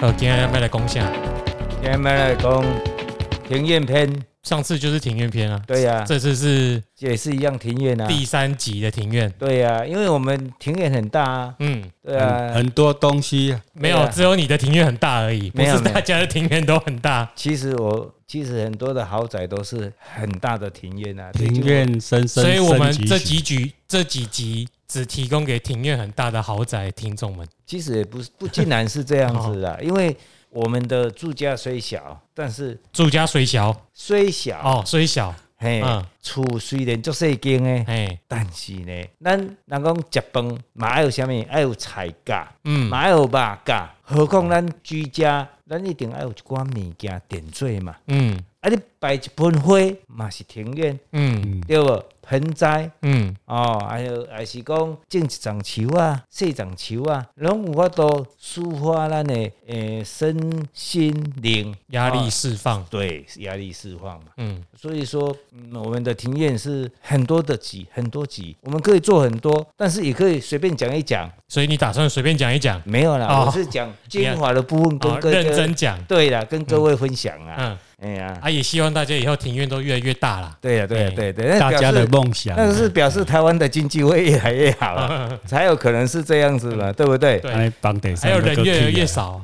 呃，今天要来讲啥？今天来讲庭院篇。上次就是庭院篇啊。对呀、啊，这次是也是一样庭院啊。第三集的庭院。对呀、啊，因为我们庭院很大啊。嗯，对啊很，很多东西、啊。没有，只有你的庭院很大而已，不是大家的庭院都很大。其实我其实很多的豪宅都是很大的庭院啊。庭院深深，所以我们这几局这几集只提供给庭院很大的豪宅听众们。其实也不是不尽然是这样子的，因为我们的住家虽小，但是住家虽小，虽小哦，虽小，嘿，厝虽然足细间诶，嘿，但是呢，咱人讲食饭嘛爱有啥物，爱有菜价，嗯，嘛爱有肉价，何况咱居家，咱一定爱有一寡物件点缀嘛，嗯，啊，你摆一盆花嘛是庭院，嗯，对不？盆栽，嗯，哦，还有还是讲种一丛树啊，细丛树啊，拢有法度抒发咱的诶身心灵压力释放，对，压力释放嘛，嗯，所以说，嗯，我们的庭院是很多的集，很多集，我们可以做很多，但是也可以随便讲一讲。所以你打算随便讲一讲？没有啦，我是讲精华的部分，跟各位认真讲，对啦，跟各位分享啊。嗯。哎呀，啊，也希望大家以后庭院都越来越大了。对呀，对呀，对对，大家的梦想，但是表示台湾的经济会越来越好，才有可能是这样子嘛，对不对？对，还有人越来越少，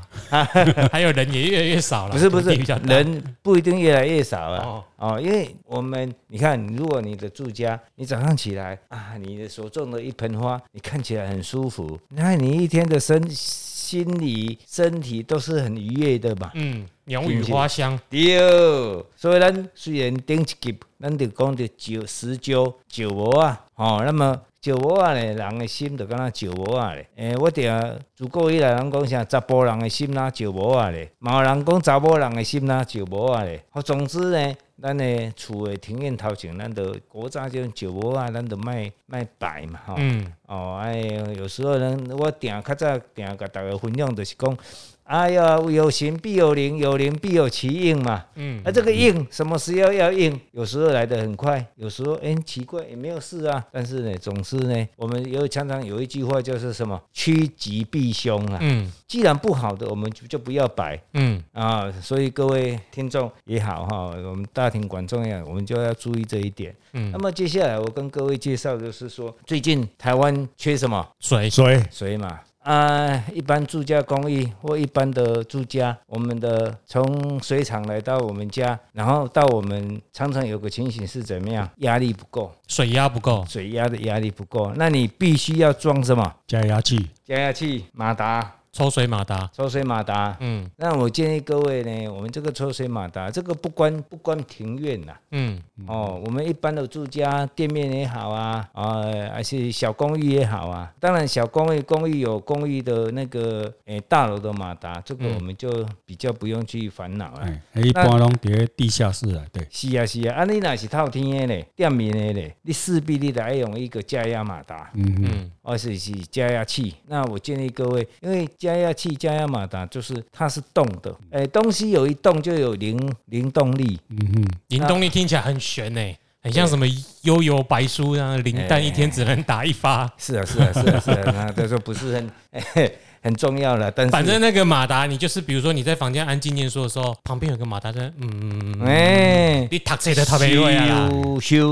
还有人也越来越少了。不是不是，人不一定越来越少啊。哦，因为我们你看，如果你的住家，你早上起来啊，你的所种的一盆花，你看起来很舒服，那你一天的身心理身体都是很愉悦的嘛。嗯。鸟语花香，对，所以咱虽然顶一集，咱就讲着石石蕉、石磨啊，哦，那么石磨啊咧，人的心就敢若石磨啊咧。诶，我定自古以来人讲啥，查甫人的心啦石磨啊咧，嘛有人讲查某人的心啦石磨啊咧。好，总之呢，咱的厝诶庭院头前，咱着古早种石磨啊，咱着卖卖摆嘛，吼。嗯。哦，哎，有时候咱我定较早定甲大家分享，就是讲。哎呀，有形必有灵，有灵必有其应嘛。嗯，那、啊、这个应什么时候要应？有时候来得很快，有时候哎、欸、奇怪也没有事啊。但是呢，总是呢，我们有常常有一句话就是什么趋吉避凶啊。嗯，既然不好的，我们就就不要摆。嗯啊，所以各位听众也好哈，我们大庭广众呀，我们就要注意这一点。嗯，那么接下来我跟各位介绍就是说，最近台湾缺什么？水水水嘛。啊，一般住家公寓或一般的住家，我们的从水厂来到我们家，然后到我们常常有个情形是怎么样？压力不够，水压不够，水压的压力不够，那你必须要装什么？加压器，加压器，马达。抽水马达，抽水马达，嗯，那我建议各位呢，我们这个抽水马达，这个不关不关庭院呐，嗯，哦，我们一般的住家店面也好啊，啊，还是小公寓也好啊，当然小公寓公寓有公寓的那个诶大楼的马达，这个我们就比较不用去烦恼了。一般拢在地下室啊，对，是啊是啊，啊你那是套天的嘞，店面的嘞，你势必你得用一个加压马达，嗯嗯，而且是加压器，那我建议各位，因为加压器、加压马达就是它是动的，哎、欸，东西有一动就有灵灵动力，嗯哼，零动力听起来很悬呢、欸，很像什么悠悠白书啊，零弹一天只能打一发，是啊是啊是啊是啊，那这说不是很、欸、很重要了，但是反正那个马达，你就是比如说你在房间安静念书的时候，旁边有个马达在，嗯，哎、欸，你读书的特别会啊，修，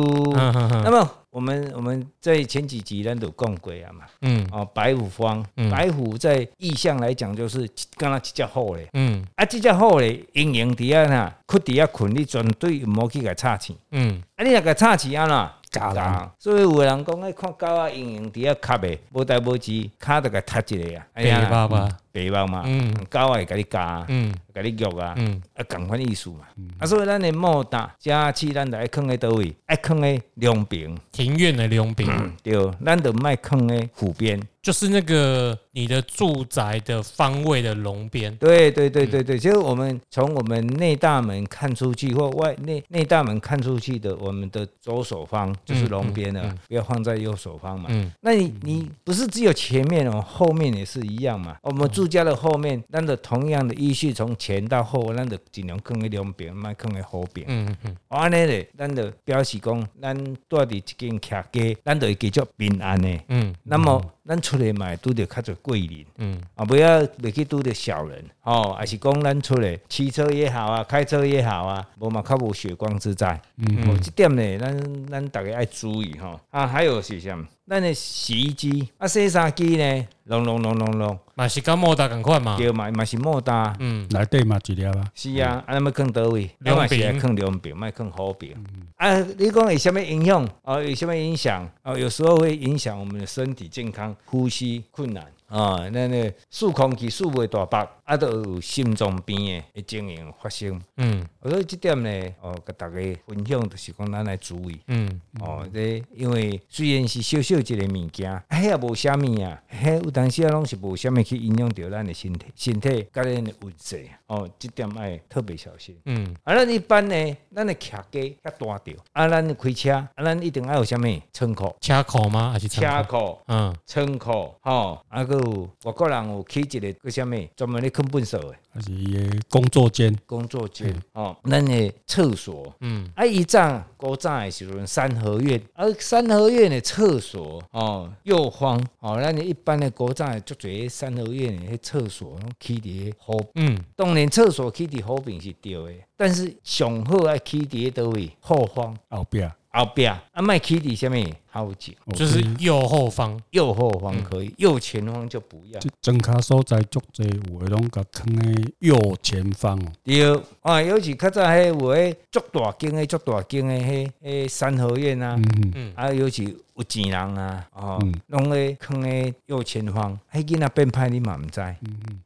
那么。我们我们在前几集咱都讲过啊嘛，嗯，哦，白虎方，嗯、白虎在意象来讲就是刚刚比较好嘞，嗯，啊，比较好嘞，阴影底下呐，困底下困，你绝对唔好去给插起，嗯，啊，你那个插起啊呐，假的，所以有的人讲爱看狗啊，阴影底下卡呗，无代无志，卡得个塌一个呀，哎呀，爸爸。白猫嘛，嗯，狗会给你加，嗯，给你肉啊，嗯，啊，共款意思嘛，啊，所以咱的莫大加气，咱就爱放在倒位，爱放在两边，庭院的两边，对，咱就卖坑在湖边。就是那个你的住宅的方位的龙边，对对对对对，就是我们从我们内大门看出去或外内内大门看出去的，我们的左手方就是龙边了，不要放在右手方嘛。那你你不是只有前面哦，后面也是一样嘛。我们住书架的后面，咱的同样的依序从前到后，咱就尽量放在两边，莫放在后边。嗯嗯，安尼咧，咱就表示讲，咱住伫一间客家，咱就会继续平安的。嗯，那么咱出来嘛，拄着较侪贵人。嗯，啊，不要袂去拄着小人。哦，还是讲咱出来骑车也好啊，开车也好啊，无嘛较无血光之灾。嗯，哦，这点呢，咱咱大家爱注意吼。啊，还有是啥？咱的洗衣机啊，洗衫机呢，隆隆隆隆隆，嘛是跟莫大共款嘛，对嘛嘛是莫大，嗯，内底嘛一粒啊，是啊，啊，那么放倒位，另外是边放两边，莫放好边。啊，你讲有什么影响？哦，有什么影响？哦，有时候会影响我们的身体健康，呼吸困难。啊，那那数空气数袂大白，啊，都有心脏病的情形发生。嗯所以这点呢，哦，给大家分享就是讲咱来注意。嗯，哦，这因为虽然是小小一个物件，迄也无虾物啊，迄有当时啊拢是无虾物去影响到咱的身体、身体甲咱的运势。哦，这点爱特别小心。嗯，啊，咱一般呢，咱的客家较大条，啊，咱开车，啊，咱一定爱有虾物仓库、车库吗？还是车仓库？库、嗯，仓库，吼，啊，阁有外国人有起一个个虾物专门咧啃粪扫的。还是伊的工作间，工作间，哦，咱的厕所。嗯，啊，以前古早的时阵，三合院，啊，三合院的厕所哦，又荒哦，咱一般的古早的足侪三合院的迄厕所，拢起伫河，嗯，当然厕所起伫河边是对的，但是上好爱起伫倒位后方后壁。后壁，啊，莫起伫啥物后颈，就是右后方。右后方可以，右前方就不要。这装卡所在足济，有的拢甲囥诶右前方哦。对，啊，尤其较早迄有迄足大间诶、足大间的迄迄三合院啊。嗯嗯啊，尤其有钱人啊，哦嗯，拢咧囥诶右前方，迄囡仔变歹你嘛毋知。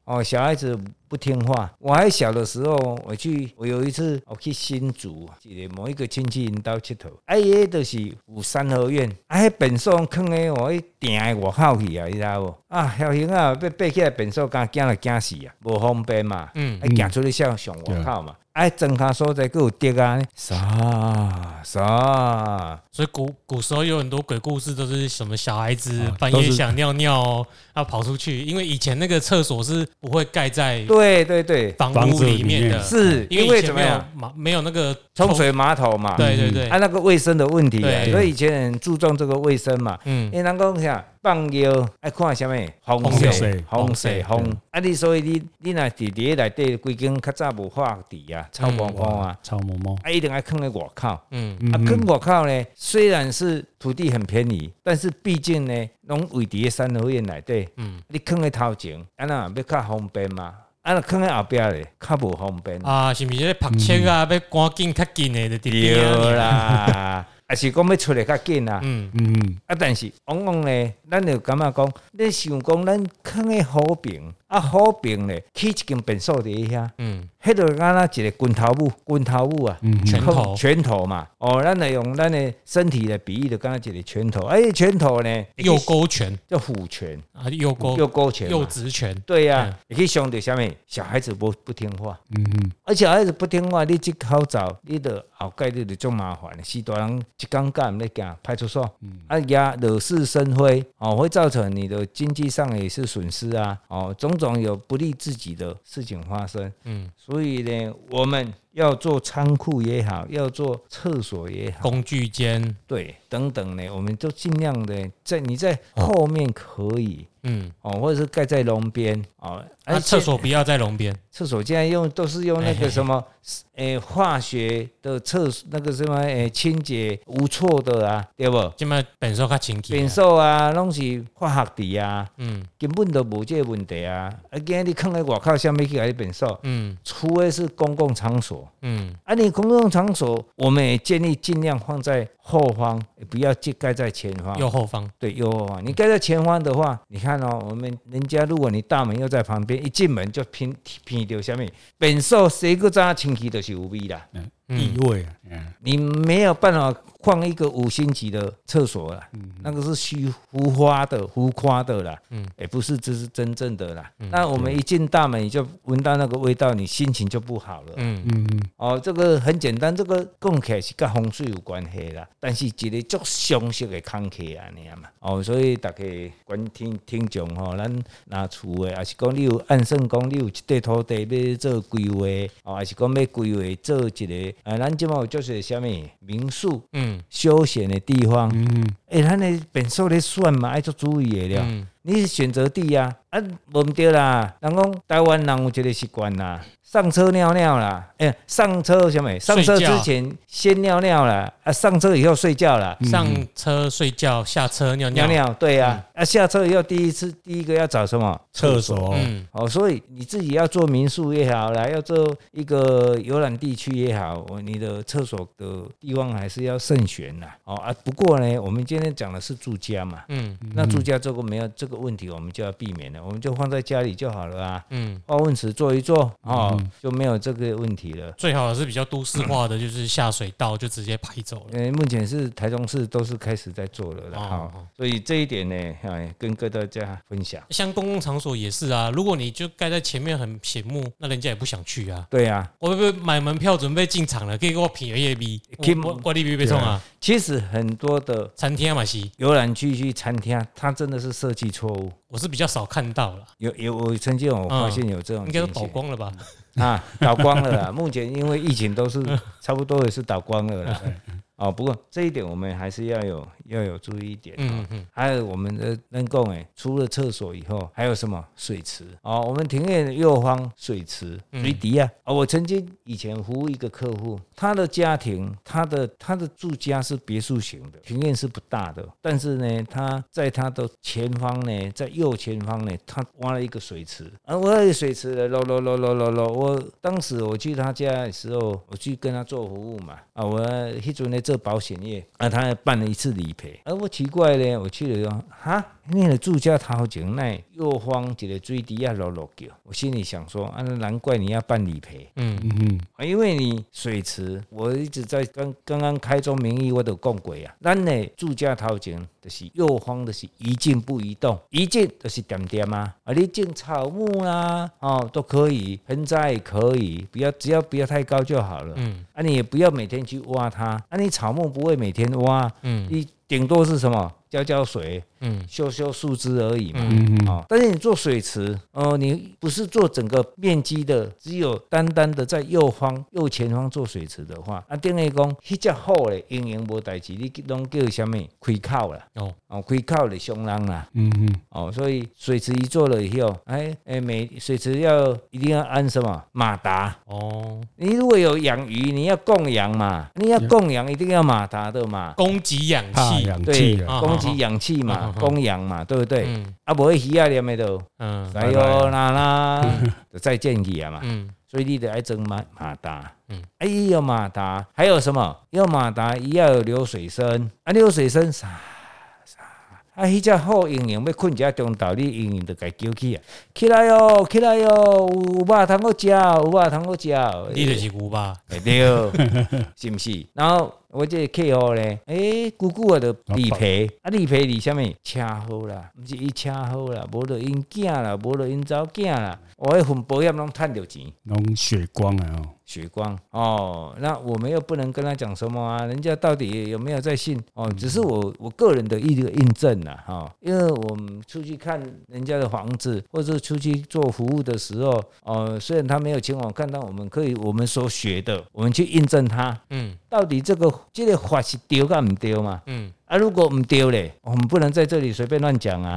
哦，小孩子不听话。我还小的时候，我去，我有一次我去新竹，一个某一个亲戚因兜佚佗，啊，呀就是有三合院，啊，迄便所囥诶哦，迄定诶外口去啊，你知无？啊，小熊啊，要爬起来便所，敢惊了惊死啊，无方便嘛，嗯啊，行出去上上外口嘛。哎，整卡所在，佫有滴啊，啥啥，所以古古时候有很多鬼故事，都是什么小孩子啊半夜想尿尿哦，要跑出去，因为以前那个厕所是不会盖在对对对，房屋里面的，是因因为怎么样？马没有那个冲水马桶嘛，对对对。啊，，那个卫生的问题啊，所以以前很注重这个卫生嘛。嗯。因为人讲啥放尿爱看啥物风风水水风水风风，啊你所以你你若伫伫内底规间较早无化地啊，臭光光啊，臭毛毛，啊一定爱囥咧外口。嗯。啊，囥外口呢，虽然是土地很便宜，但是毕竟呢，拢位伫咧三合院内底，嗯。你囥咧头前，啊那要较方便嘛，啊那囥咧后壁咧，较无方便。啊，是毋是在拍车啊？要赶紧较紧的就对对啦，啊是讲要出来较紧啊。嗯。嗯，啊，但是往往呢，咱就感觉讲，你想讲咱囥咧好平，啊河边咧起一间诊所伫遐，嗯迄就敢若一个拳头舞，拳头舞啊，拳头拳头嘛，哦，咱来用咱的身体来比喻，就敢若一个拳头，哎，拳头呢，右勾拳叫虎拳，啊，右勾右勾拳，右直拳，对呀、你可以想到下面小孩子不不听话，嗯嗯，而且小孩子不听话，你即口罩，你的后盖你就种麻烦，死大人一讲干唔得行派出所，啊呀惹是生非，哦，会造成你的经济上也是损失啊，哦，种种有不利自己的事情发生，嗯，所以呢，我们要做仓库也好，要做厕所也好，工具间，对，等等呢，我们都尽量的在你在后面可以嗯，哦，或者是盖在龙边哦，那啊厕所不要在龙边，厕所现在用都是用那个什么，诶、化学的厕那个什么，诶、清洁无错的啊，对不？今麦本身较清气便，所啊，拢是化学的啊，嗯根本都无这个问题啊。啊，今日你囥在外口，下面去来便所，嗯除非是公共场所。嗯啊，你公共场所，我们也建议尽量放在后方，也不要盖盖在前方。右后方，对，右后方。你盖在前方的话，你看哦，我们人家如果你大门又在旁边，一进门就偏偏到下面，本所谁个早清气都是无味啦。异味啊，嗯你没有办法放一个五星级的厕所啦，那个是虚浮夸的、浮夸的啦，嗯，也不是这是真正的啦。那我们一进大门，你就闻到那个味道，你心情就不好了。嗯嗯嗯。哦，这个很简单，这个讲起来是跟风水有关系啦，但是一个足常识的空气啊，你嘛。哦，所以大家观听听众吼，咱拿厝的，还是讲你有按算讲你有一块土地要做规划，哦，还是讲要规划做一个，啊，咱即满就是虾米民宿，嗯，休闲的地方，嗯，诶，咱的本数咧算嘛，爱做注意的了。嗯、你是选择地啊，啊，无毋对啦。人讲台湾人有一个习惯啦。上车尿尿啦，哎，上车什么？上车之前先尿尿啦，啊，上车以后睡觉啦。上车睡觉，下车尿尿。尿尿，对呀，啊，下车以后第一次第一个要找什么？厕所。嗯，哦，所以你自己要做民宿也好啦，要做一个游览地区也好，你的厕所的地方还是要慎选啦。哦啊，不过呢，我们今天讲的是住家嘛，嗯，那住家这个没有这个问题，我们就要避免了，我们就放在家里就好了啊。嗯，化粪池做一做，哦。就没有这个问题了。最好是比较都市化的，就是下水道就直接排走了。嗯，目前是台中市都是开始在做了的哈，所以这一点呢，哎，跟各大家分享。像公共场所也是啊，如果你就盖在前面很醒目，那人家也不想去啊。对啊，我会不会买门票准备进场了，可以给我品业币，我我利别别送啊。其实很多的餐厅嘛，是游览区去餐厅，它真的是设计错误。我是比较少看到了，有有我曾经我发现有这种，应该都倒光了吧？啊，倒光了啦！目前因为疫情都是 差不多也是倒光了啦。哦，不过这一点我们还是要有要有注意一点。嗯嗯。还有我们的能够诶，除了厕所以后，还有什么水池？哦，我们庭院右方水池水底啊。哦，我曾经以前服务一个客户，他的家庭，他的他的住家是别墅型的，庭院是不大的，但是呢，他在他的前方呢，在右前方呢，他挖了一个水池。啊，我那个水池的咯咯咯咯咯咯，我当时我去他家的时候，我去跟他做服务嘛。啊，我迄阵呢。做保险业，啊，他还办了一次理赔，而我奇怪呢，我去了说，哈，那个住家掏钱那右方一个水滴啊落落叫，我心里想说，啊，难怪你要办理赔，嗯。嗯嗯，因为你水池，我一直在刚刚刚开宗明义我都讲过啊，咱的住家头前就是右方的是一静不移动，一静就是点点啊，啊，你种草木啦，哦，都可以，盆栽也可以，不要只要不要太高就好了，嗯，啊，你也不要每天去挖它，啊，你。草木不会每天挖，嗯，你顶多是什么？浇浇水，嗯，修修树枝而已嘛，嗯。嗯，但是你做水池，哦，你不是做整个面积的，只有单单的在右方、右前方做水池的话，啊，等于讲，迄只好的营养无代志，你拢叫什么？开口了，哦。哦，亏靠的凶人啦，嗯嗯，哦，所以水池一做了以后，哎哎，每水池要一定要安什么？马达？哦，你如果有养鱼，你要供养嘛，你要供养一定要马达的嘛，供给氧气，对，供给氧气嘛，供养嘛，对不对？啊，不会鱼啊，连没都，嗯，哎呦，啦啦，就再见鱼啊嘛，嗯，所以你得爱装马马达，嗯，哎，有马达，还有什么？要马达，要有流水声，啊，流水声啥啥，啊，迄只好营养要困一下中岛，你营养就该叫起啊，起来哟，起来哟，有肉通好食，有肉通好食，你就是牛吧？对，是毋是？然后。我这个客户咧，诶，久久啊，就理赔，啊，理赔理啥物？车祸啦，毋是伊车祸啦，无就因囝啦，无就因查某囝啦，我迄份保险拢趁着钱，拢血光啊！哦，血光哦，那我们又不能跟他讲什么啊？人家到底有没有在信？哦，只是我我个人的一个印证呐，哈，因为我们出去看人家的房子，或者出去做服务的时候，哦，虽然他没有请我看到，我们可以我们所学的，我们去印证他，嗯，到底这个。这个法是对还是不对嘛？嗯。啊，如果唔对嘞，我们不能在这里随便乱讲啊，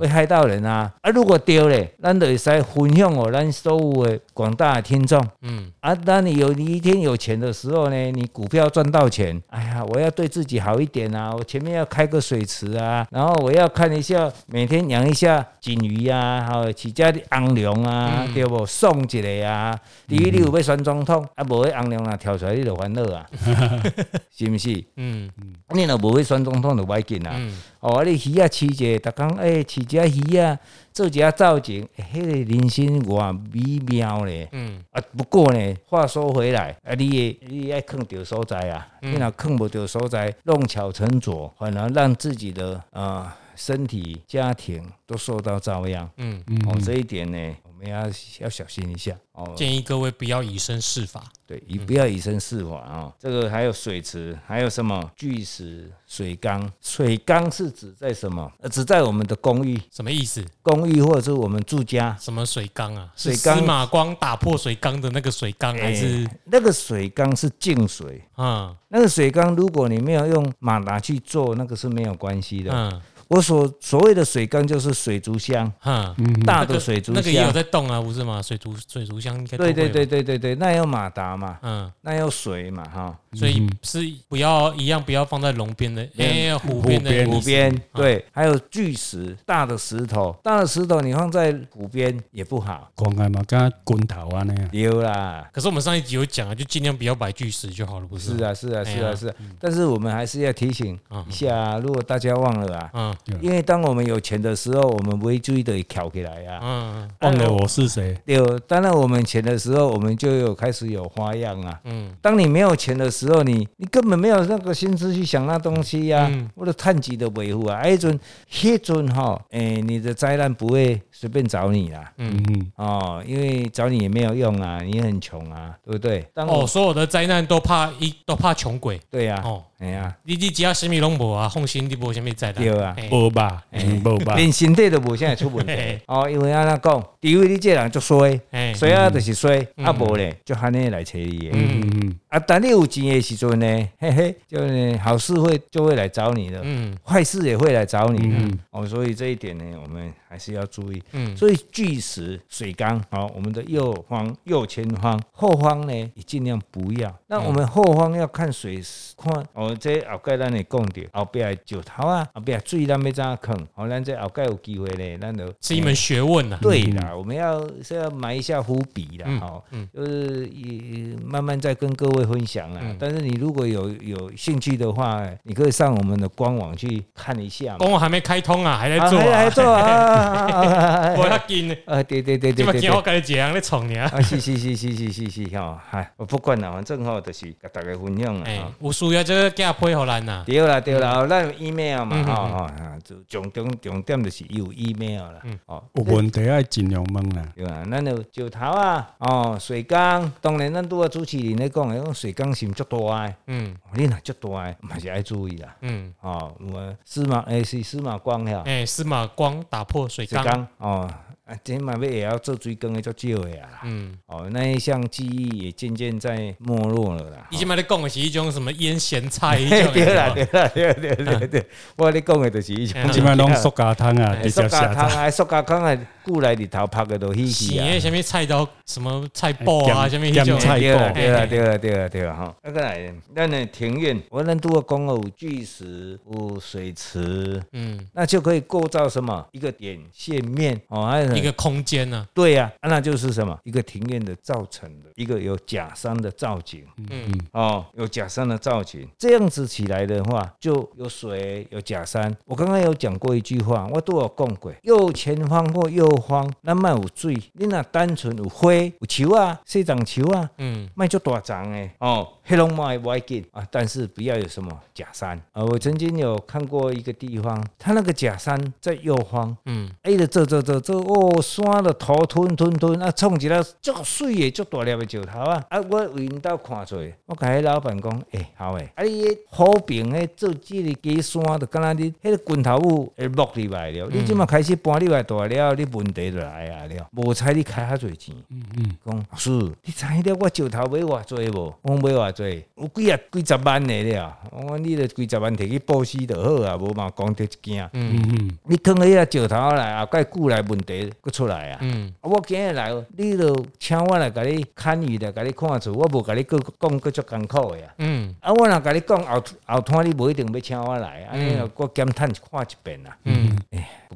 会害到人啊。啊，如果对嘞，咱就会使分享哦，咱所有的广大的听众。嗯，啊，当你有你一天有钱的时候呢，你股票赚到钱，哎呀，我要对自己好一点啊，我前面要开个水池啊，然后我要看一下，每天养一下金鱼啊，还有起家的昂龙啊，对不？送一个啊，第一你有要选总统，啊，无个昂龙啊跳出来你就烦恼啊，是不是？嗯嗯，你若无会选。总统就不要紧啦。嗯，哦，啊，你鱼啊饲者，逐工诶饲只鱼啊，做一下造型，迄个人生偌美妙咧。嗯，啊，不过呢，话说回来，啊，你也你爱坑着所在啊，你若坑不着所在，弄巧成拙，反而让自己的啊、呃、身体、家庭都受到遭殃。嗯嗯，哦，这一点呢，我们要要小心一下。哦，建议各位不要以身试法。对，你不要以身试法啊。这个还有水池，还有什么巨石水缸？水缸是指在什么？呃，指在我们的公寓，什么意思？公寓或者是我们住家。什么水缸啊？水缸，司马光打破水缸的那个水缸，还是、欸、那个水缸是净水？嗯，那个水缸，如果你没有用马达去做，那个是没有关系的。嗯。我所所谓的水缸就是水族箱，哈，大的水族箱，那个也有在动啊，不是吗？水族水族箱应该对对对对对对，那要马达嘛，嗯，那要水嘛，哈，所以是不要一样，不要放在龙边的，哎，湖边的湖边，对，还有巨石，大的石头，大的石头你放在湖边也不好，公开嘛，跟滚头啊那样，有啦。可是我们上一集有讲啊，就尽量不要摆巨石就好了，不是？是啊是啊是啊是啊，但是我们还是要提醒一下，如果大家忘了啊，嗯。因为当我们有钱的时候，我们不会注意的挑起来呀。嗯，忘了我是谁。有，当然我们钱的时候，我们就有开始有花样啊。嗯，当你没有钱的时候，你你根本没有那个心思去想那东西呀。或者碳基的维护啊，哎，阵，迄阵哈，哎，你的灾难不会随便找你啦。嗯嗯。哦，因为找你也没有用啊，你也很穷啊，对不对？哦，所有的灾难都怕一都怕穷鬼。对呀。哦，哎呀，你你只要什么拢无啊，放心，你无什么灾难。对啊。无吧，无吧，连身体都无啥出问题哦。因为安那讲，除非你这人就衰，衰啊就是衰，啊无咧就喊你来找你。嗯嗯啊，等你有钱的时阵呢，嘿嘿，就呢好事会就会来找你的，嗯，坏事也会来找你的。哦，所以这一点呢，我们还是要注意。嗯，所以巨石水缸，好，我们的右方、右前方、后方呢，也尽量不要。那我们后方要看水，看哦，这后盖咱会讲到后边石头啊，后边水咱要怎样坑？好，咱这后盖有机会呢，咱就是一门学问呐。对啦，我们要是要埋一下伏笔啦，好，就是也慢慢再跟各位分享啦。但是你如果有有兴趣的话，你可以上我们的官网去看一下。官网还没开通啊，还在做，还在做啊，我要紧啊，对对对对对，我跟你这样在闯你啊，是是是是是是是哈，嗨，我不管啦，反正好就是甲大家分享啊。有需要这个给他配合咱啦。对啦对啦，咱有 email 嘛，哈哈，就重点重点就是有 email 啦。哦，有问题爱尽量问啦。对啊，咱有石头啊，哦，水缸，当然咱拄啊主持人咧讲诶，水缸是足大诶。嗯，你若足大诶，嘛是爱注意啦。嗯，哦，我司马诶是司马光呀。诶，司马光打破水缸。哦。啊，今嘛要也要做追更的足少的啊，嗯，哦，那一项技艺也渐渐在没落了啦。以前嘛你讲的是一种什么腌咸菜？对啦，对啦，对对对对，我你讲的就是一种。今嘛拢塑胶汤啊，塑胶汤啊，塑胶汤啊，古来里头拍的都稀稀啊。什么菜刀？什么菜脯啊？什么种菜脯？对啦，对啦，对啦，对啦，哈。那个来，那呢庭院，我能多讲有巨石，有水池，嗯，那就可以构造什么一个点线面哦，还有。一个空间呢？对呀，那就是什么？一个庭院的造成的一个有假山的造景。嗯哦，有假山的造景，这样子起来的话，就有水有假山。我刚刚有讲过一句话，我都有讲过，右前方或右方，那卖有水，你那单纯有花有树啊，细长树啊，嗯，卖就大长诶。哦，黑龙猫也不爱紧啊，但是不要有什么假山啊。我曾经有看过一个地方，它那个假山在右方，嗯，哎的这这这这哦。山的土吞吞吞啊，冲起来足水的足大粒的石头啊！啊，我为因兜看做，我甲迄老板讲，诶、欸，好诶，啊，你好平诶，做这个假山，就敢若你迄个拳头物会落入来了。嗯、你即马开始搬入来大了，你问题就来啊了。无采你开遐济钱，嗯嗯，讲是，你知了我石头买偌济无？我买偌济？有几啊几十万的了。我讲你着几十万摕去报死就好啊，无嘛讲得一件。嗯嗯，你坑迄个石头来，后盖久来问题。佫出来啊！嗯，我今日来，你着请我来甲你看鱼的，甲你看厝，我无甲你佫讲佫足艰苦的啊！嗯，啊，我若甲你讲后后摊，你无一定要请我来，安尼我减趁看一遍啊。嗯，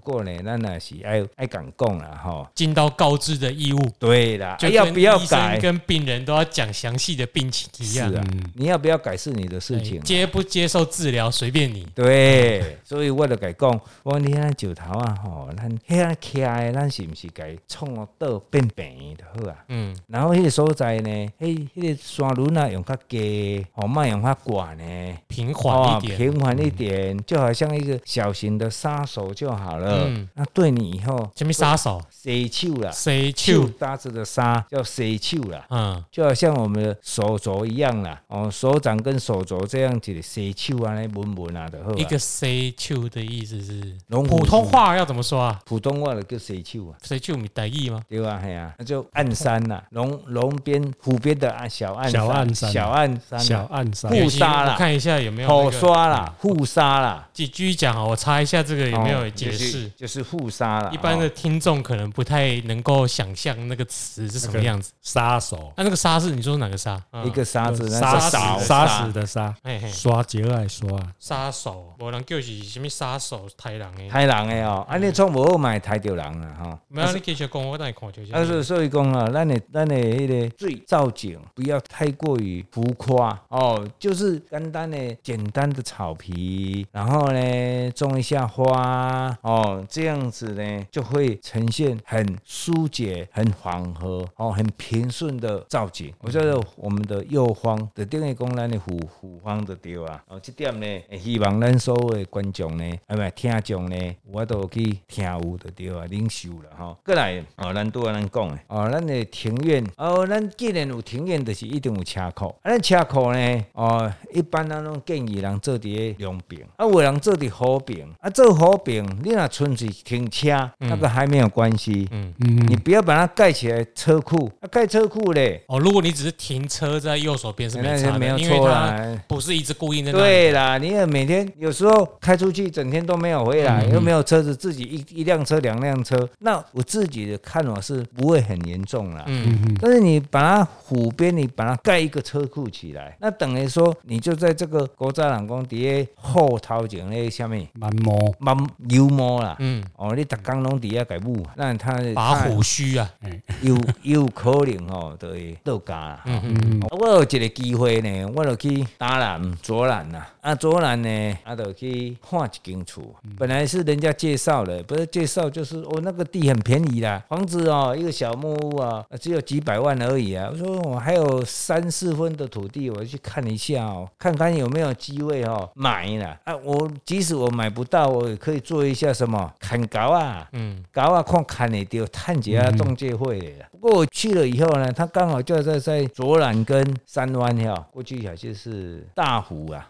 过呢，咱也是爱爱敢讲啦吼，尽到告知的义务。对啦，就要不要改，跟病人都要讲详细的病情一样。是啊，你要不要改是你的事情，接不接受治疗随便你。对，所以我就改讲，我你看石头啊吼，咱遐徛的，咱是不是该创倒变平就好啊？嗯，然后迄个所在呢，迄迄个山轮啊，用较低，哦，莫用较悬呢，平缓一点，平缓一点，就好像一个小型的杀手就好了。嗯，那对你以后什么杀手？洗手啦，洗手，搭子的沙叫洗手啦。嗯，就好像我们的手肘一样啦。哦，手掌跟手肘这样子的洗手啊，来闻闻啊的。一个洗手的意思是，普通话要怎么说啊？普通话的叫洗手啊，洗手没台语吗？对吧，系啊，那就暗山呐，龙龙边湖边的暗小暗小暗山，小暗山，小暗山，互杀啦，看一下有没有护沙啦，互杀啦。继继续讲啊，我查一下这个有没有解释，就是互杀了。一般的听众可能不太能够想象那个词是什么样子。杀手，那那个杀是你说哪个杀？一个杀字，杀手杀死的杀，刷节爱刷杀手，无人叫是什么杀手？太人诶，太人诶哦，啊你从无好买太着人啊哈。没有，你继续讲，我等下看就行。但是所以讲啊，咱的咱的迄个最造景不要太过于浮夸哦，就是简单的简单的草皮，然后呢种一下花哦，哦这样子呢就会呈现很疏解、很缓和哦、很平顺的造景。我觉得我们的右方的等于讲咱的后后方的对啊，哦，这点呢，希望咱所有的观众呢，啊不听众呢，我都去听有的对啊，领受了哈。过来哦，咱都要咱讲的哦，咱的庭院哦，咱既然有庭院，就是一定有车库。啊，咱车库呢，哦，一般咱拢建议人做伫两边，啊，有人做伫河边，啊，做河边，你若纯粹停车，那个还没有关系。嗯嗯，你不要把它盖起来车库，啊，盖车库嘞。哦，如果你只是停车在右手边是没差的，没有错啦，不是一直故意在那。对啦，你也每天有时候开出去，整天都没有回来，又没有车子，自己一一辆车、两辆车，那我自己的看法是不会很严重啦。嗯嗯，但是你把它湖边，你把它盖一个车库起来，那等于说你就在这个国家人讲底下后头前那下面蛮摸蛮油摸啦。嗯，哦，你逐工拢底下盖雾，那他拔胡须啊，有有可能哦，就会倒家啦。嗯嗯，我有一个机会呢，我就去打篮、左篮呐。啊，左篮呢，啊，就去看一间厝，本来是人家介绍的，不是介绍就是哦，那个地很便宜啦，房子哦，一个小木屋啊，只有几百万而已啊。我说我还有三四分的土地，我去看一下哦，看看有没有机会哦买啦啊。我即使我买不到，我也可以做一下什么砍高啊，嗯，高啊，看砍得到，探几下中介会的。不过我去了以后呢，他刚好就在在左篮跟三湾哈，过去好像是大湖啊，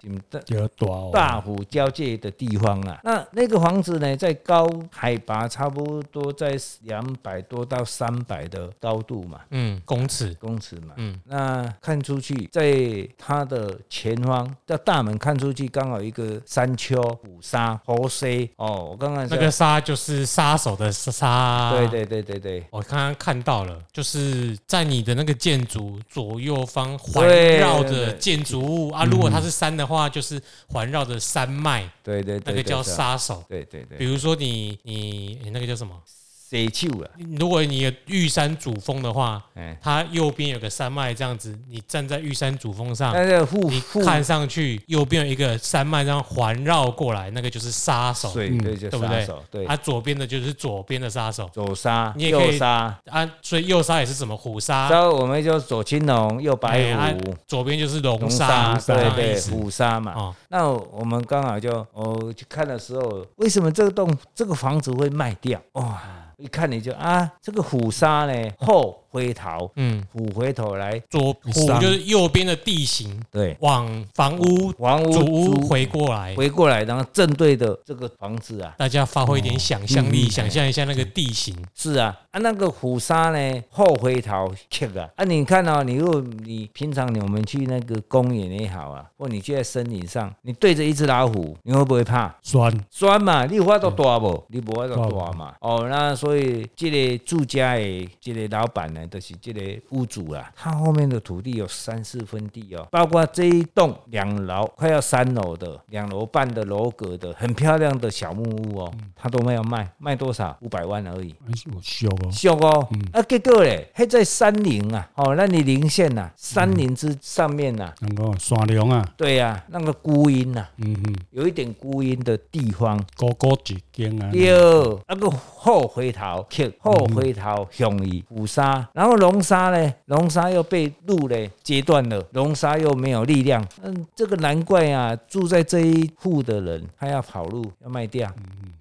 大湖交界的地方啊，那那个房子呢，在高海拔差不多在两百多到三百的高度嘛，嗯，公尺。公尺嘛，嗯，那看出去，在它的前方的大门看出去，刚好一个山丘虎沙猴 C 哦，我刚刚那个沙就是杀手的沙，对对对对对，我刚刚看到了，就是在你的那个建筑左右方环绕的建筑物啊，如果它是山的话，就是。是环绕着山脉，对对，那个叫杀手，对对对。比如说你你那个叫什么？谁去了？如果你有玉山主峰的话，它右边有个山脉，这样子，你站在玉山主峰上，你看上去右边有一个山脉这样环绕过来，那个就是杀手，对对不对？对，它左边的就是左边的杀手，左杀，你也可以杀啊。所以右杀也是什么虎杀？所以我们就左青龙，右白虎，左边就是龙杀，对对，虎杀嘛。那我们刚好就哦去看的时候，为什么这个栋这个房子会卖掉？哇！一看你就啊，这个虎鲨呢厚。回头，嗯，虎回头来，左虎就是右边的地形，对，往房屋、房屋、主屋回过来，回过来，然后正对的这个房子啊，大家发挥一点想象力，想象一下那个地形。是啊，啊，那个虎杀呢后回头去啊，啊，你看哦，你如果你平常你我们去那个公园也好啊，或你就在森林上，你对着一只老虎，你会不会怕？酸酸嘛，你有法度大不？你无法度大嘛。哦，那所以这个住家的这个老板呢？呢，就是这个屋主啊，他后面的土地有三四分地哦，包括这一栋两楼快要三楼的两楼半的楼阁的很漂亮的小木屋哦，他都没有卖，卖多少？五百万而已。小哦，小哦，啊，结果嘞，还在山林啊，哦，那你林线呐，山林之上面呐，那个山林啊，对呀，那个孤阴呐，嗯哼，有一点孤阴的地方，高高几间啊，有那个后回头客，后回头容易虎沙，然后龙沙呢，龙沙又被路呢截断了，龙沙又没有力量，嗯，这个难怪啊，住在这一户的人他要跑路，要卖掉。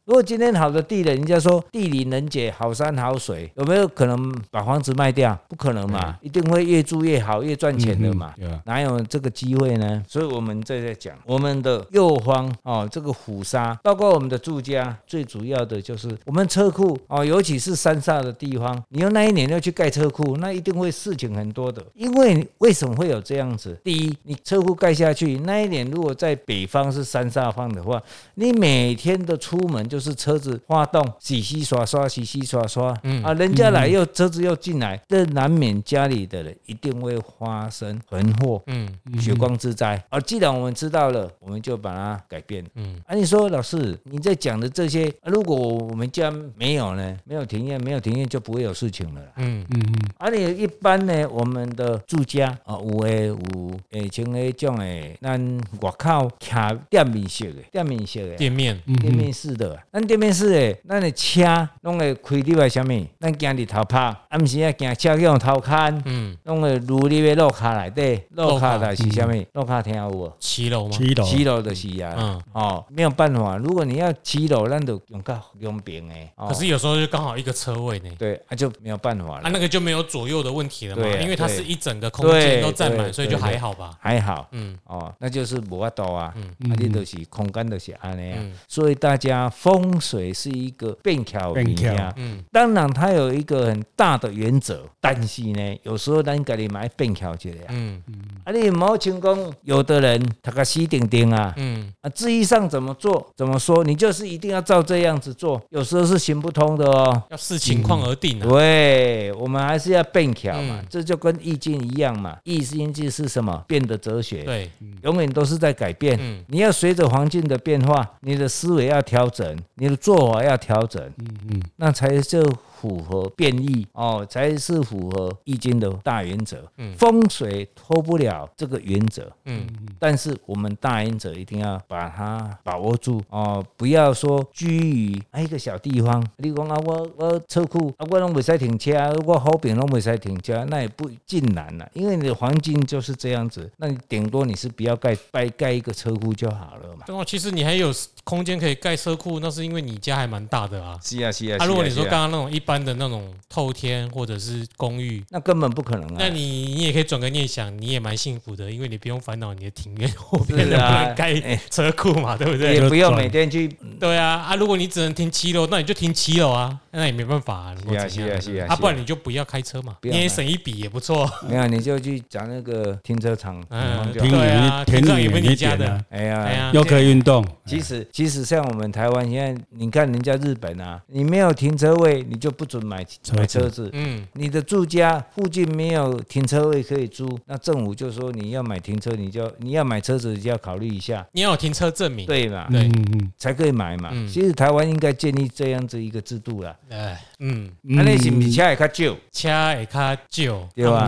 如果今天好的地了，人家说地灵人杰，好山好水，有没有可能把房子卖掉？不可能嘛，一定会越住越好，越赚钱的嘛，哪有这个机会呢？所以我们在在讲我们的右方哦，这个虎沙，包括我们的住家，最主要的就是我们车库哦，尤其是山上的地方，你要那一年要去盖车库，那一定会事情很多的。因为为什么会有这样子？第一，你车库盖下去，那一年如果在北方是山煞方的话，你每天的出门就。就是车子发动，洗洗刷刷，洗洗刷刷，嗯啊，人家来又车子又进来，这难免家里的人一定会发生横祸，嗯，血光之灾。而既然我们知道了，我们就把它改变，嗯啊，你说老师你在讲的这些，如果我们家没有呢？没有停业，没有停业就不会有事情了，嗯嗯嗯。而你一般呢，我们的住家啊，有诶有诶，像那种诶，咱外口开店面式的，店面式的店面，店面式的。咱店面是诶，咱的车拢会开入来，什么？咱惊日头拍，啊，毋是啊，惊车去用偷看，嗯，拢会入入的路卡内底，路卡的是什么？路卡听有无？骑楼吗？骑楼，骑楼就是啊，嗯，哦，没有办法，如果你要骑楼，咱就用较用平诶。可是有时候就刚好一个车位呢，对，啊就没有办法了，啊，那个就没有左右的问题了嘛，因为它是一整个空间都占满，所以就还好吧，还好，嗯，哦，那就是无法度啊，嗯，啊，你都是空间都是安尼啊，所以大家风水是。一个变巧变巧，嗯，当然它有一个很大的原则，但是呢，有时候咱家里买变巧去的，嗯嗯，啊，你毛情况，有的人他个死定定啊，嗯。啊，字义上怎么做怎么说，你就是一定要照这样子做，有时候是行不通的哦，要视情况而定，对，我们还是要变巧嘛，这就跟易经一样嘛，易经就是什么？变的哲学，对，永远都是在改变，嗯。你要随着环境的变化，你的思维要调整，你的做法要。调整，嗯嗯，那才是。符合变异哦，才是符合易经的大原则。嗯，风水脱不了这个原则。嗯，但是我们大原则一定要把它把握住哦，不要说居于一个小地方。你讲啊，我我车库啊，我拢未使停车，我后边拢未使停车，那也不尽然了，因为你的环境就是这样子。那你顶多你是不要盖盖盖一个车库就好了嘛。对啊，其实你还有空间可以盖车库，那是因为你家还蛮大的啊。是啊，是啊。啊，如果你说刚刚那种一。般的那种透天或者是公寓，那根本不可能啊！那你你也可以转个念想，你也蛮幸福的，因为你不用烦恼你的庭院后面能不能盖车库嘛，对不对？也不用每天去。对啊啊！如果你只能停七楼，那你就停七楼啊，那也没办法啊。是啊是啊是啊，啊不然你就不要开车嘛，你也省一笔也不错。没有你就去找那个停车场，嗯，停远停远一点的。哎呀，又可以运动。其实其实像我们台湾现在，你看人家日本啊，你没有停车位，你就不准买买车子，嗯，你的住家附近没有停车位可以租，那政府就说你要买停车，你就你要买车子，你就要考虑一下，你要有停车证明，对嘛？对，嗯嗯才可以买嘛。其实台湾应该建立这样子一个制度啦。哎，嗯，那那是不是车会较少？车会较少，对吧？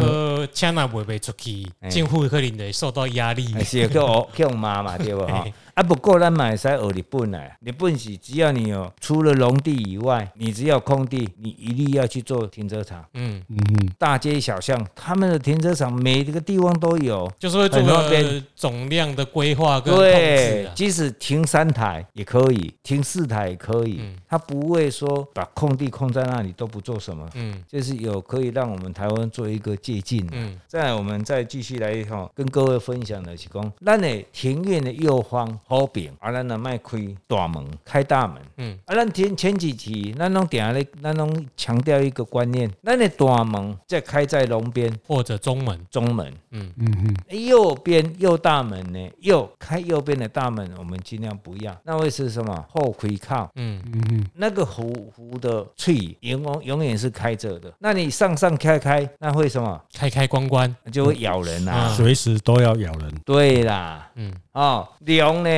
车若卖不出去，政府可能会受到压力，是叫叫妈嘛，对不？哈。啊，不过咱买在学日本来，日本是只要你有除了农地以外，你只要空地，你一律要去做停车场。嗯嗯嗯，大街小巷他们的停车场每一个地方都有，就是会做个总量的规划跟控制。对，即使停三台也可以，停四台也可以，他不会说把空地空在那里都不做什么。嗯，就是有可以让我们台湾做一个借鉴。嗯，再来我们再继续来哈，跟各位分享的是讲，咱的庭院的右方。好病，啊，咱呢卖开大门，开大门。嗯，啊，咱前前几期，咱拢定下咧，咱拢强调一个观念，咱的大门在开在龙边或者中门，中门。嗯嗯嗯，右边右大门呢，右开右边的大门，我们尽量不要。那会是什么？后开靠。嗯嗯嗯，那个虎虎的喙永永远是开着的。那你上上开开，那会什么？开开关关就会咬人啊，随时都要咬人。对啦，嗯。哦，龙呢，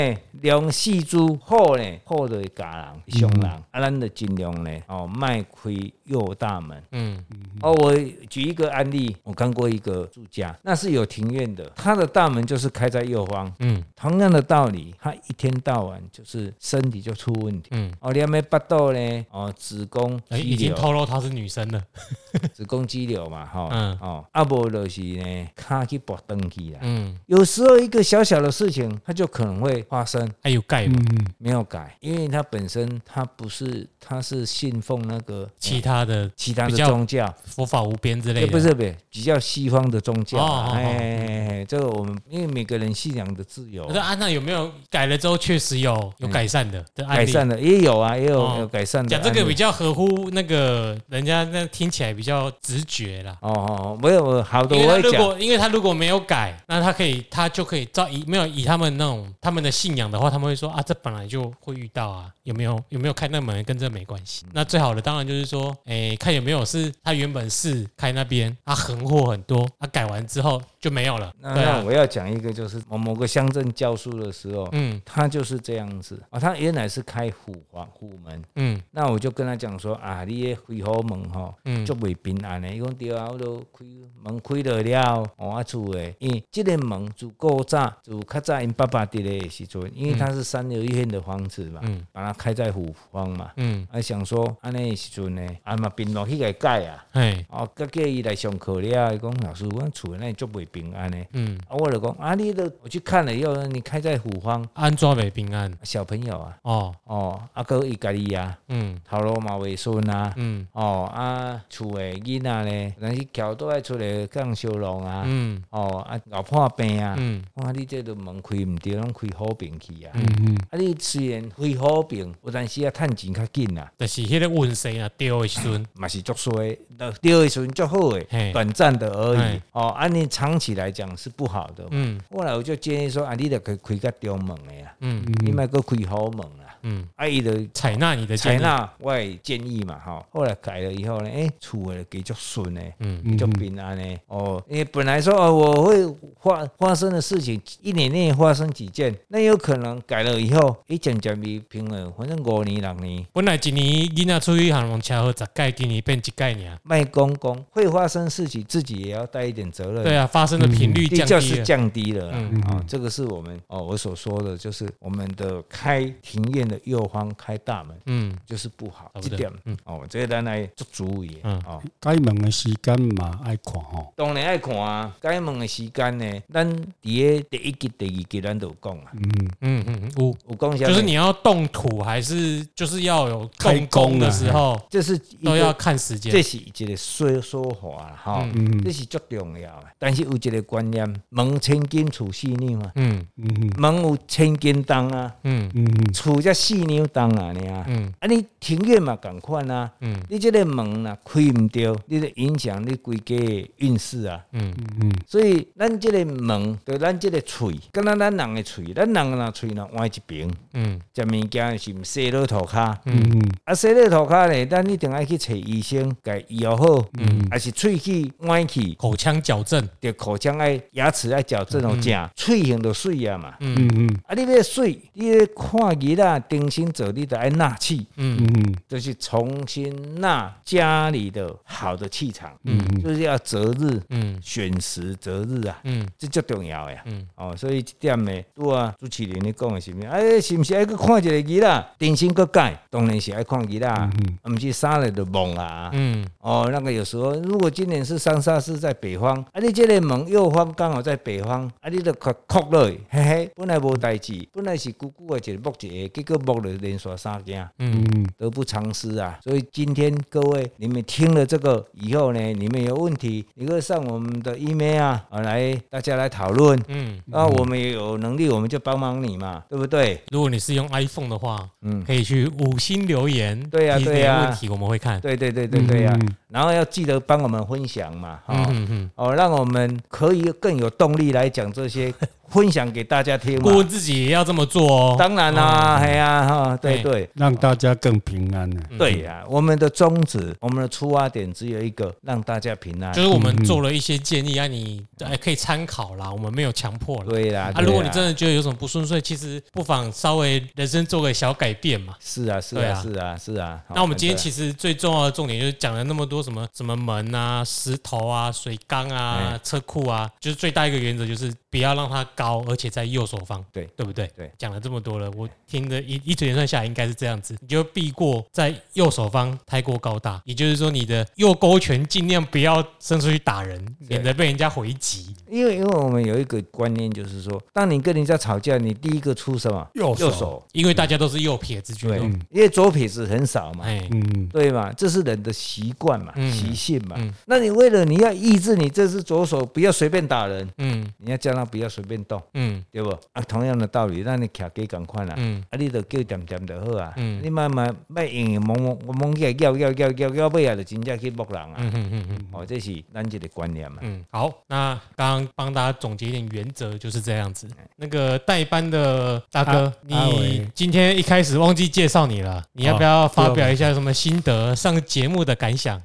龙四柱，虎呢，虎的家人，凶人，啊，咱就尽量呢，哦，迈开右大门。嗯，哦，我举一个案例，我看过一个住家，那是有庭院的，他的大门就是开在右方。嗯，同样的道理，他一天到晚就是身体就出问题。嗯，哦，两边八道呢，哦，子宫，哎，已经透露她是女生了，子宫肌瘤嘛，哈，嗯，哦，阿伯就是呢，卡去拔登记了。嗯，有时候一个小小的事情。他就可能会发生，还有改吗？没有改，因为它本身它不是，它是信奉那个其他的其他的宗教，佛法无边之类的，不是不是比较西方的宗教。哎，这个我们因为每个人信仰的自由。那安娜有没有改了之后确实有有改善的？改善的也有啊，也有有改善的。讲这个比较合乎那个人家那听起来比较直觉啦。哦哦，没有好的，我会讲，因为他如果没有改，那他可以他就可以照以没有以。他们那种他们的信仰的话，他们会说啊，这本来就会遇到啊，有没有有没有开那门跟这没关系。那最好的当然就是说，哎，看有没有是他原本是开那边，他横祸很多，他改完之后就没有了。那那我要讲一个，就是某某个乡镇教书的时候，嗯，他就是这样子。啊，他原来是开虎房虎门，嗯，那我就跟他讲说啊，你的开好门哈，嗯，就未平安的，伊讲对啊，我都开门开了了，我厝诶，因为这个门足够早，就较早。因爸爸的嘞时阵，因为他是三流一线的房子嘛，嗯，把它开在虎方嘛，嗯，啊想说安尼时阵呢，啊嘛平落去个改啊，哎，哦，个叫伊来上课了，伊讲老师，我厝内足未平安呢，嗯，啊，我就讲啊，你都我去看了以后，你开在虎方，安怎未平安？小朋友啊，哦。哦，啊哥伊家己啊，嗯，头路嘛未顺啊，嗯，哦啊，厝诶囡仔呢，但是桥都爱出来讲修容啊，嗯，哦啊老破病啊，嗯，哇，你这都门开唔对，拢开好病去啊！嗯嗯，啊，你虽然开好病，有但是要趁钱较紧啊。但是迄个运势啊，掉的时阵，嘛是足衰，掉的时阵足好诶，短暂的而已。哦，啊你长期来讲是不好的。嗯，后来我就建议说，啊，你得可以开个中门的呀。嗯嗯，你买个开好门啊。嗯，阿姨的采纳你的采纳我也建议嘛，哈。后来改了以后呢，哎，厝的给足顺呢，嗯，足平安呢。哦，因为本来说哦，我会发发生的事情，一年内发生几件，那有可能改了以后，一渐渐比平稳，反正五年六年。本来一年囡仔出去行龙车祸十盖，今年变一盖尔。卖公公会发生事情，自己也要带一点责任。对啊，发生的频率降低是降低了。嗯。啊，这个是我们哦，我所说的就是我们的开庭院的。右方开大门，嗯，就是不好，这点，嗯，哦，这个咱来做主意，嗯，哦，开门的时间嘛爱看哦，当然爱看啊，开门的时间呢，咱第一、第一集、第二集咱都有讲啊，嗯。嗯嗯，有有讲，就是你要动土还是就是要有开工的时候，这是都要看时间，这是一个说说话哈，嗯，这是最重要的，但是有一个观念，门千金处细腻啊，嗯。嗯，门有千斤重啊，嗯。嗯，处在细腻重啊，你啊，嗯，啊你庭院嘛共款啊，嗯，你这个门呐开唔掉，你就影响你规家的运势啊，嗯。嗯，所以咱这个门，对咱这个喙，跟咱咱人的喙，咱人若喙若歪一边，嗯，食物件是唔洗落涂骹，嗯。嗯，啊洗落涂骹咧，咱一定爱去找医生，甲医药好，嗯，还是喙齿歪去，口腔矫正，对口腔爱牙齿爱矫正哦，正喙型就水啊嘛，嗯。嗯，啊你要水，你要看日啦，定心走，你得爱纳气，嗯。嗯，就是重新纳家里的好的气场，嗯。嗯，就是要择日，嗯，选时择日啊，嗯，这最重要呀，嗯，哦，所以这点呢，对啊，朱启林你讲的是咩？哎。诶，是毋是爱去看一个囡仔？电信阁改，当然是爱看囡仔，毋是三日就忘啊。嗯，哦，那个有时候，如果今年是三煞是在北方，啊，你这个门右方刚好在北方，啊，你就快哭了，嘿嘿，本来无代志，本来是姑姑的一个木一个，结果木了连续三件，嗯，得不偿失啊。所以今天各位，你们听了这个以后呢，你们有问题，你可以上我们的 email 啊，来大家来讨论，嗯，那我们也有能力，我们就帮忙你嘛，对不对？如果你是用 iPhone 的话，嗯，可以去五星留言，对呀，对呀，问题我们会看，对对对对对呀，然后要记得帮我们分享嘛，哦，哦，让我们可以更有动力来讲这些。分享给大家听，顾问自己也要这么做哦。当然啦，哎呀哈，对对，让大家更平安呢。对呀，我们的宗旨，我们的出发点只有一个，让大家平安。就是我们做了一些建议，啊你哎可以参考啦。我们没有强迫了。对啦，啊，如果你真的觉得有什么不顺遂，其实不妨稍微人生做个小改变嘛。是啊，是啊，是啊，是啊。那我们今天其实最重要的重点就是讲了那么多什么什么门啊、石头啊、水缸啊、车库啊，就是最大一个原则就是不要让它高，而且在右。手方，对对不对？对，讲了这么多了，我听的一一直连串下来，应该是这样子，你就避过在右手方太过高大，也就是说，你的右勾拳尽量不要伸出去打人，免得被人家回击。因为因为我们有一个观念，就是说，当你跟人家吵架，你第一个出什么？右手，手因为大家都是右撇子，对，因为左撇子很少嘛，嗯，对嘛，这是人的习惯嘛，习性嘛。那你为了你要抑制你这只左手不要随便打人，嗯，你要叫他不要随便动，嗯，对不？啊，同样的道理，那你徛几共款啦，嗯，啊，你就叫点点就好啊，嗯，你慢慢别硬硬蒙蒙蒙起来，叫叫叫叫叫尾啊，就真正去摸人啊，嗯嗯嗯嗯，哦，这是咱这个观念嘛，嗯，好，那刚刚帮大家总结一点原则就是这样子。那个代班的大哥，你今天一开始忘记介绍你了，你要不要发表一下什么心得？上节目的感想？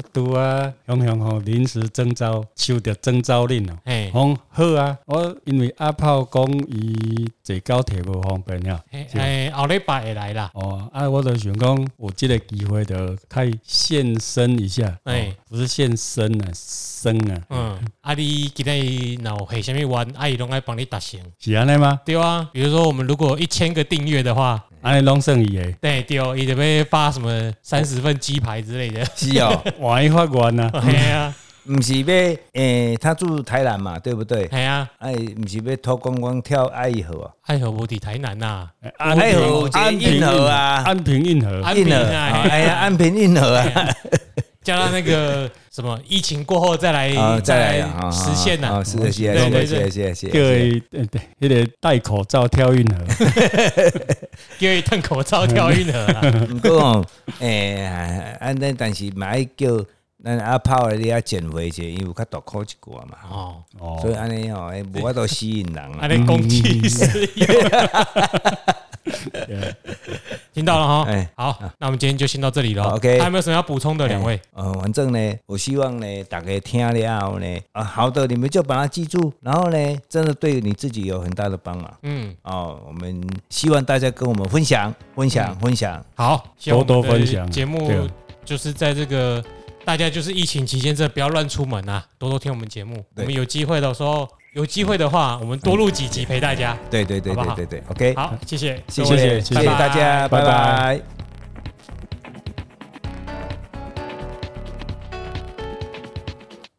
我拄啊，雄雄吼临时征召，收到征召令了。哎，讲好啊，我因为阿炮讲伊坐高铁无方便了。哎，后礼拜会来啦。哦，啊，我就想讲有这个机会的，可以现身一下。哎，不是现身啊，身啊。嗯，啊，你今天若有下什么愿，阿姨拢爱帮你达成。是安尼吗？对啊，比如说我们如果一千个订阅的话。安尼拢算伊诶，对对哦，伊就要发什么三十份鸡排之类的，是哦，万一发完呢？对啊，毋 是要诶，他住台南嘛，对不对？系啊，哎，毋是要脱光光跳爱河啊？爱河无伫台南呐，爱河安平河啊，安平运河，安平啊，哎呀，安平运河啊。叫他那个什么，疫情过后再来，再来实现呐。是的，谢谢，谢谢，谢谢。各位，对对，那个戴口罩跳运河，各位戴口罩跳运河。不过，诶，安尼，但是买叫咱阿炮你要减肥些，因为较大口一个嘛。哦哦，所以安尼哦，无法度吸引人。安尼公器私用。听到了哈，哎，好，那我们今天就先到这里了。OK，还有没有什么要补充的？两位，嗯，反正呢，我希望呢，大家听了后呢，啊，好的，你们就把它记住，然后呢，真的对你自己有很大的帮忙。嗯，哦，我们希望大家跟我们分享，分享，分享，好，多多分享。节目就是在这个大家就是疫情期间，这不要乱出门啊，多多听我们节目。我们有机会的时候。有机会的话，我们多录几集陪大家。对对对对对对，OK，好，谢谢，谢谢谢谢大家，拜拜。